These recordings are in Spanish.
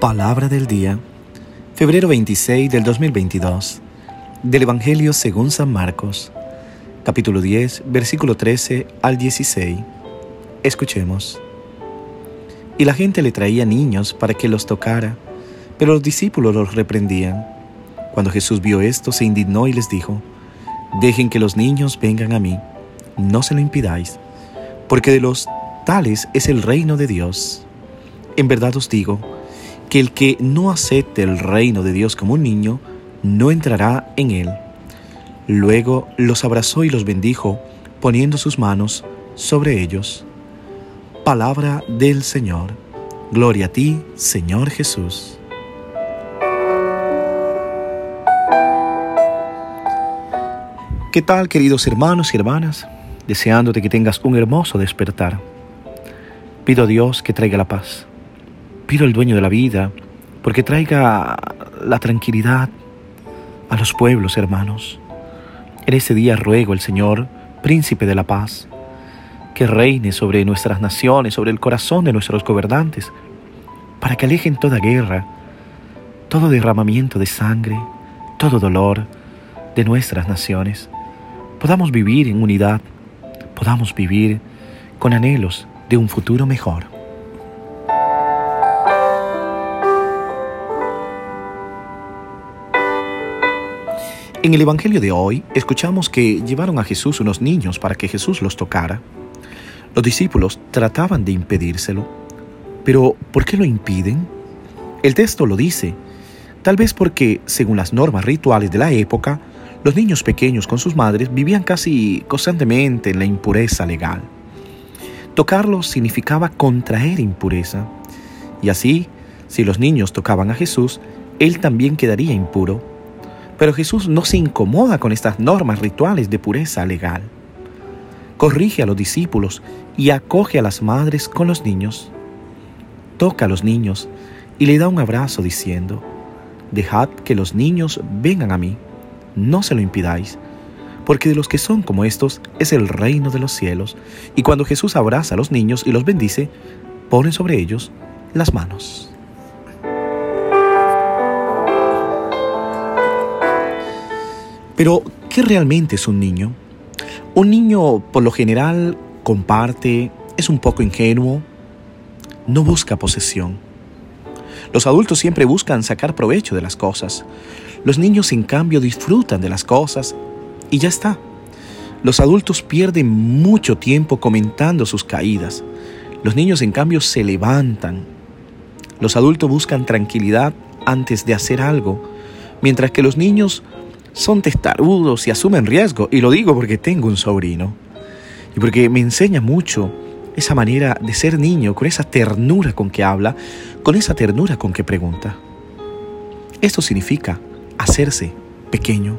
Palabra del día, febrero 26 del 2022, del Evangelio según San Marcos, capítulo 10, versículo 13 al 16. Escuchemos. Y la gente le traía niños para que los tocara, pero los discípulos los reprendían. Cuando Jesús vio esto, se indignó y les dijo, Dejen que los niños vengan a mí, no se lo impidáis, porque de los tales es el reino de Dios. En verdad os digo, que el que no acepte el reino de Dios como un niño, no entrará en él. Luego los abrazó y los bendijo, poniendo sus manos sobre ellos. Palabra del Señor. Gloria a ti, Señor Jesús. ¿Qué tal, queridos hermanos y hermanas? Deseándote que tengas un hermoso despertar. Pido a Dios que traiga la paz Pido al dueño de la vida porque traiga la tranquilidad a los pueblos, hermanos. En este día ruego al Señor, príncipe de la paz, que reine sobre nuestras naciones, sobre el corazón de nuestros gobernantes, para que alejen toda guerra, todo derramamiento de sangre, todo dolor de nuestras naciones. Podamos vivir en unidad, podamos vivir con anhelos de un futuro mejor. En el Evangelio de hoy escuchamos que llevaron a Jesús unos niños para que Jesús los tocara. Los discípulos trataban de impedírselo, pero ¿por qué lo impiden? El texto lo dice, tal vez porque, según las normas rituales de la época, los niños pequeños con sus madres vivían casi constantemente en la impureza legal. Tocarlos significaba contraer impureza, y así, si los niños tocaban a Jesús, él también quedaría impuro pero Jesús no se incomoda con estas normas rituales de pureza legal. Corrige a los discípulos y acoge a las madres con los niños. Toca a los niños y le da un abrazo diciendo, Dejad que los niños vengan a mí, no se lo impidáis, porque de los que son como estos es el reino de los cielos. Y cuando Jesús abraza a los niños y los bendice, pone sobre ellos las manos. Pero, ¿qué realmente es un niño? Un niño, por lo general, comparte, es un poco ingenuo, no busca posesión. Los adultos siempre buscan sacar provecho de las cosas. Los niños, en cambio, disfrutan de las cosas y ya está. Los adultos pierden mucho tiempo comentando sus caídas. Los niños, en cambio, se levantan. Los adultos buscan tranquilidad antes de hacer algo, mientras que los niños son testarudos y asumen riesgo. Y lo digo porque tengo un sobrino. Y porque me enseña mucho esa manera de ser niño, con esa ternura con que habla, con esa ternura con que pregunta. Esto significa hacerse pequeño.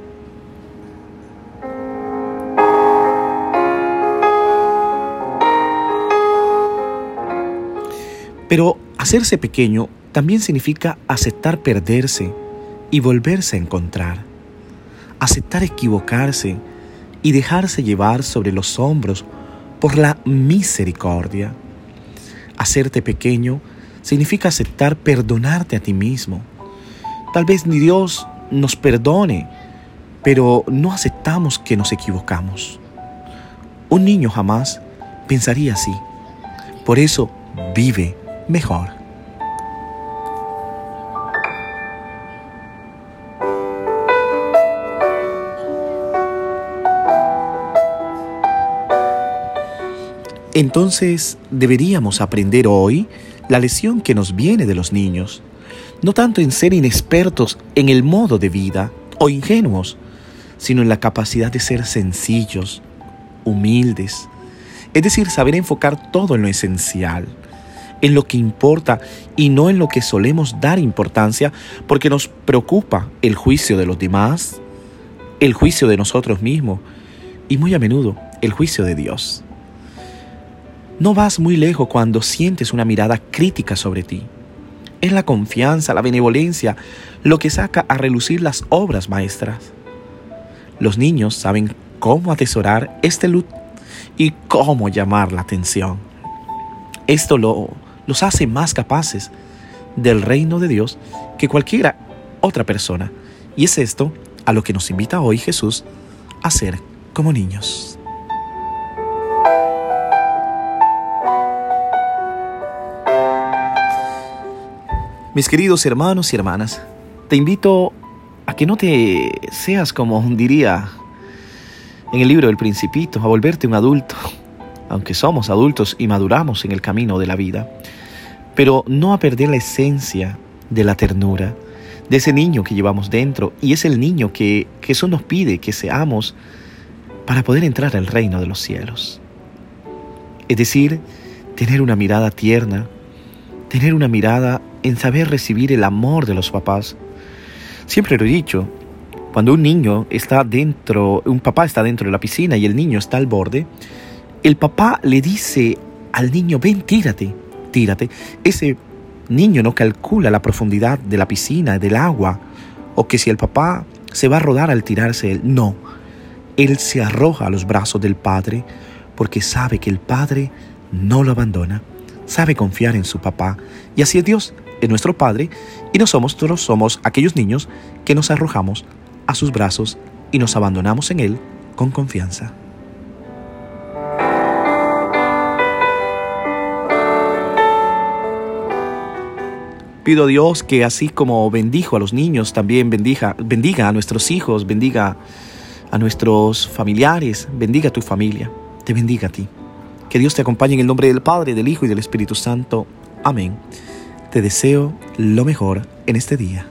Pero hacerse pequeño también significa aceptar perderse y volverse a encontrar aceptar equivocarse y dejarse llevar sobre los hombros por la misericordia. Hacerte pequeño significa aceptar perdonarte a ti mismo. Tal vez ni Dios nos perdone, pero no aceptamos que nos equivocamos. Un niño jamás pensaría así. Por eso vive mejor. Entonces deberíamos aprender hoy la lección que nos viene de los niños, no tanto en ser inexpertos en el modo de vida o ingenuos, sino en la capacidad de ser sencillos, humildes, es decir, saber enfocar todo en lo esencial, en lo que importa y no en lo que solemos dar importancia porque nos preocupa el juicio de los demás, el juicio de nosotros mismos y muy a menudo el juicio de Dios. No vas muy lejos cuando sientes una mirada crítica sobre ti. Es la confianza, la benevolencia, lo que saca a relucir las obras maestras. Los niños saben cómo atesorar este luz y cómo llamar la atención. Esto lo, los hace más capaces del reino de Dios que cualquiera otra persona. Y es esto a lo que nos invita hoy Jesús a ser como niños. Mis queridos hermanos y hermanas, te invito a que no te seas como diría en el libro del principito, a volverte un adulto, aunque somos adultos y maduramos en el camino de la vida, pero no a perder la esencia de la ternura, de ese niño que llevamos dentro, y es el niño que Jesús nos pide que seamos para poder entrar al reino de los cielos. Es decir, tener una mirada tierna, tener una mirada en saber recibir el amor de los papás. Siempre lo he dicho, cuando un niño está dentro, un papá está dentro de la piscina y el niño está al borde, el papá le dice al niño, ven, tírate, tírate. Ese niño no calcula la profundidad de la piscina, del agua, o que si el papá se va a rodar al tirarse él, no. Él se arroja a los brazos del Padre porque sabe que el Padre no lo abandona, sabe confiar en su papá y así es Dios, es nuestro Padre y nosotros somos aquellos niños que nos arrojamos a sus brazos y nos abandonamos en Él con confianza. Pido a Dios que así como bendijo a los niños, también bendiga, bendiga a nuestros hijos, bendiga a nuestros familiares, bendiga a tu familia, te bendiga a ti. Que Dios te acompañe en el nombre del Padre, del Hijo y del Espíritu Santo. Amén. Te deseo lo mejor en este día.